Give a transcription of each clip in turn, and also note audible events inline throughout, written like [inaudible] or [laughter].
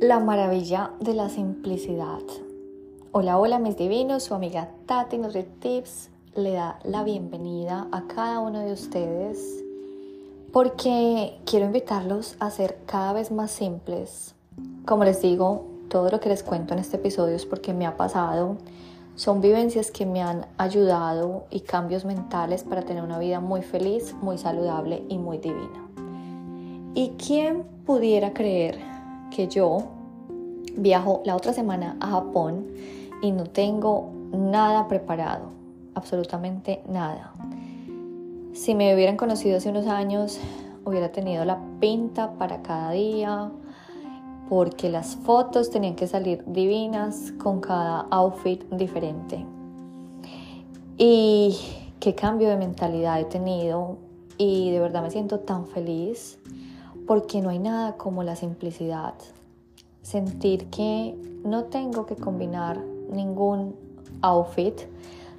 La maravilla de la simplicidad. Hola, hola mis divinos, su amiga Tati Tips le da la bienvenida a cada uno de ustedes porque quiero invitarlos a ser cada vez más simples. Como les digo, todo lo que les cuento en este episodio es porque me ha pasado. Son vivencias que me han ayudado y cambios mentales para tener una vida muy feliz, muy saludable y muy divina. ¿Y quién pudiera creer que yo viajo la otra semana a Japón y no tengo nada preparado, absolutamente nada. Si me hubieran conocido hace unos años, hubiera tenido la pinta para cada día, porque las fotos tenían que salir divinas con cada outfit diferente. Y qué cambio de mentalidad he tenido y de verdad me siento tan feliz porque no hay nada como la simplicidad. Sentir que no tengo que combinar ningún outfit,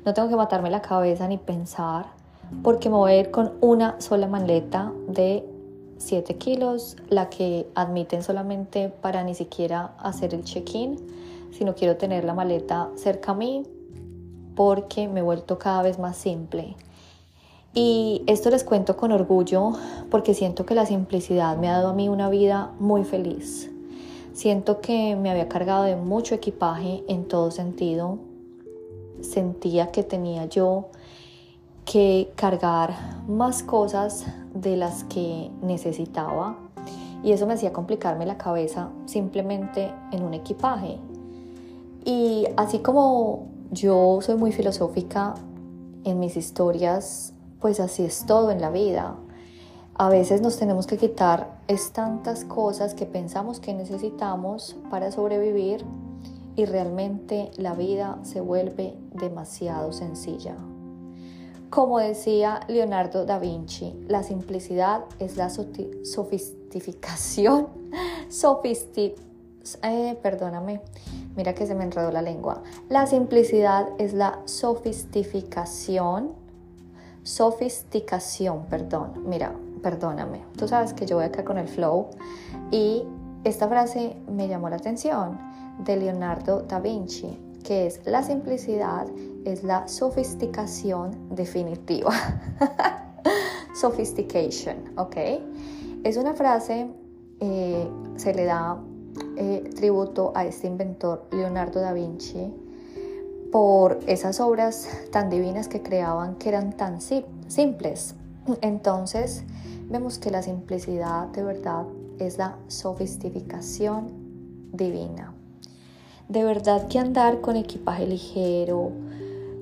no tengo que matarme la cabeza ni pensar, porque me voy a ir con una sola maleta de 7 kilos, la que admiten solamente para ni siquiera hacer el check-in, si no quiero tener la maleta cerca a mí, porque me he vuelto cada vez más simple. Y esto les cuento con orgullo porque siento que la simplicidad me ha dado a mí una vida muy feliz. Siento que me había cargado de mucho equipaje en todo sentido. Sentía que tenía yo que cargar más cosas de las que necesitaba y eso me hacía complicarme la cabeza simplemente en un equipaje. Y así como yo soy muy filosófica en mis historias, pues así es todo en la vida. A veces nos tenemos que quitar es tantas cosas que pensamos que necesitamos para sobrevivir y realmente la vida se vuelve demasiado sencilla. Como decía Leonardo da Vinci, la simplicidad es la sofisticación, [laughs] sofisti eh, perdóname, mira que se me enredó la lengua. La simplicidad es la sofisticación sofisticación, perdón. Mira, perdóname. Tú sabes que yo voy acá con el flow y esta frase me llamó la atención de Leonardo da Vinci, que es la simplicidad es la sofisticación definitiva. [laughs] Sophistication, ¿ok? Es una frase, eh, se le da eh, tributo a este inventor Leonardo da Vinci, por esas obras tan divinas que creaban que eran tan simples. Entonces vemos que la simplicidad de verdad es la sofisticación divina. De verdad que andar con equipaje ligero,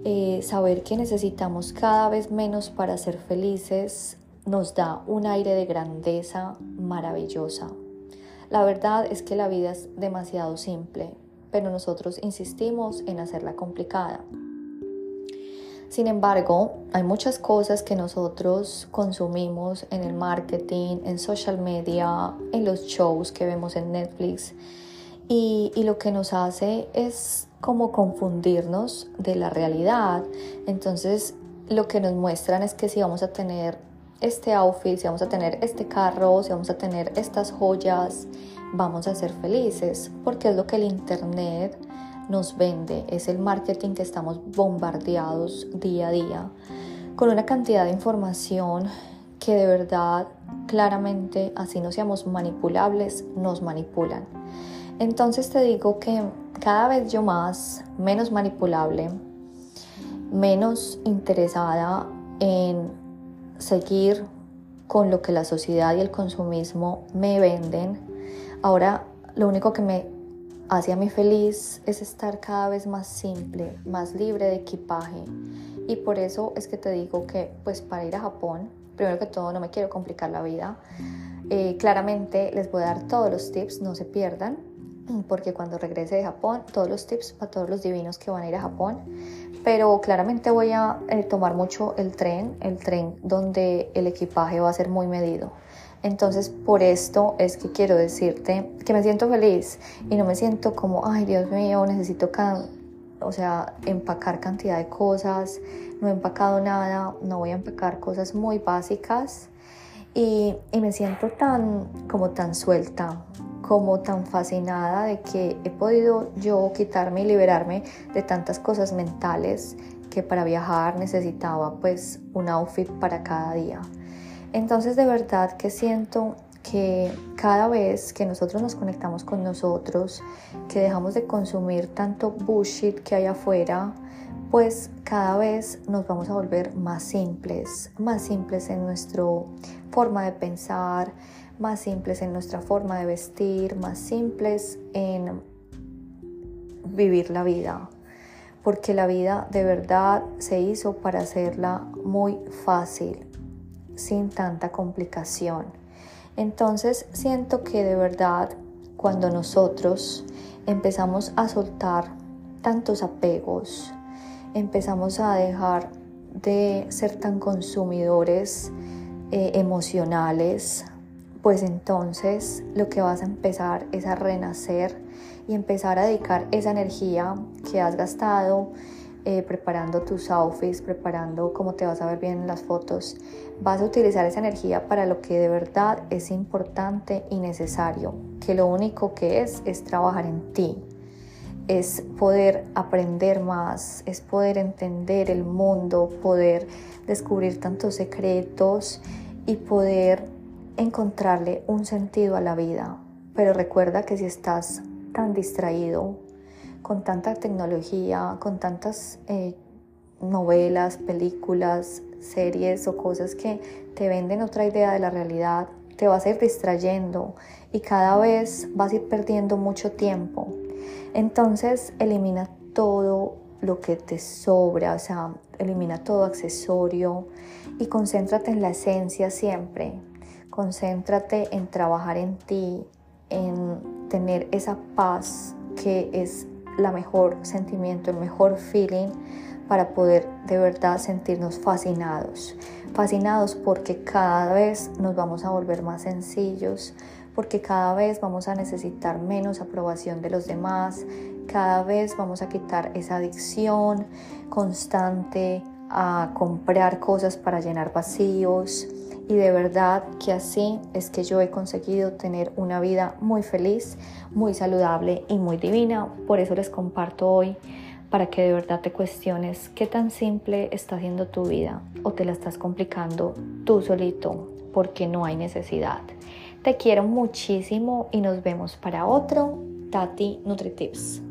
eh, saber que necesitamos cada vez menos para ser felices, nos da un aire de grandeza maravillosa. La verdad es que la vida es demasiado simple, pero nosotros insistimos en hacerla complicada. Sin embargo, hay muchas cosas que nosotros consumimos en el marketing, en social media, en los shows que vemos en Netflix y, lo que nos hace es como confundirnos de la realidad. Entonces, lo que nos muestran es que si vamos a tener este outfit, si vamos a tener este carro, si vamos a tener estas joyas, vamos a ser felices, porque es lo que el Internet nos vende, es el marketing que estamos bombardeados día a día con una cantidad de información que de verdad claramente, así no seamos manipulables, nos manipulan. Entonces te digo que cada vez yo más, menos manipulable, menos interesada en seguir con lo que la sociedad y el consumismo me venden, Ahora lo único que me hace a mí feliz es estar cada vez más simple, más libre de equipaje. Y por eso es que te digo que pues para ir a Japón, primero que todo no me quiero complicar la vida. Eh, claramente les voy a dar todos los tips, no se pierdan, porque cuando regrese de Japón, todos los tips para todos los divinos que van a ir a Japón. Pero claramente voy a eh, tomar mucho el tren, el tren donde el equipaje va a ser muy medido. Entonces, por esto es que quiero decirte que me siento feliz y no me siento como, ay Dios mío, necesito, o sea, empacar cantidad de cosas, no he empacado nada, no voy a empacar cosas muy básicas Y, y me siento tan como tan suelta, como tan fascinada de que he podido yo quitarme y liberarme de tantas cosas mentales que para viajar necesitaba pues un outfit para cada día. Entonces de verdad que siento que cada vez que nosotros nos conectamos con nosotros, que dejamos de consumir tanto bullshit que hay afuera, pues cada vez nos vamos a volver más simples, más simples en nuestra forma de pensar, más simples en nuestra forma de vestir, más simples en vivir la vida. Porque la vida de verdad se hizo para hacerla muy fácil, sin tanta complicación. Entonces siento que de verdad cuando nosotros empezamos a soltar tantos apegos, empezamos a dejar de ser tan consumidores eh, emocionales, pues entonces lo que vas a empezar es a renacer y empezar a dedicar esa energía que has gastado eh, preparando tus outfits, preparando cómo te vas a ver bien en las fotos. Vas a utilizar esa energía para lo que de verdad es importante y necesario, que lo único que es es trabajar en ti, es poder aprender más, es poder entender el mundo, poder descubrir tantos secretos y poder encontrarle un sentido a la vida. Pero recuerda que si estás tan distraído con tanta tecnología, con tantas eh, novelas, películas, series o cosas que te venden otra idea de la realidad, te vas a ir distrayendo y cada vez vas a ir perdiendo mucho tiempo entonces elimina todo lo que te sobra, o sea, elimina todo accesorio y concéntrate en la esencia siempre. Concéntrate en trabajar en ti, en tener esa paz que es la mejor sentimiento, el mejor feeling para poder de verdad sentirnos fascinados. Fascinados porque cada vez nos vamos a volver más sencillos, porque cada vez vamos a necesitar menos aprobación de los demás, cada vez vamos a quitar esa adicción constante a comprar cosas para llenar vacíos y de verdad que así es que yo he conseguido tener una vida muy feliz, muy saludable y muy divina. Por eso les comparto hoy para que de verdad te cuestiones qué tan simple está haciendo tu vida o te la estás complicando tú solito porque no hay necesidad. Te quiero muchísimo y nos vemos para otro Tati NutriTips.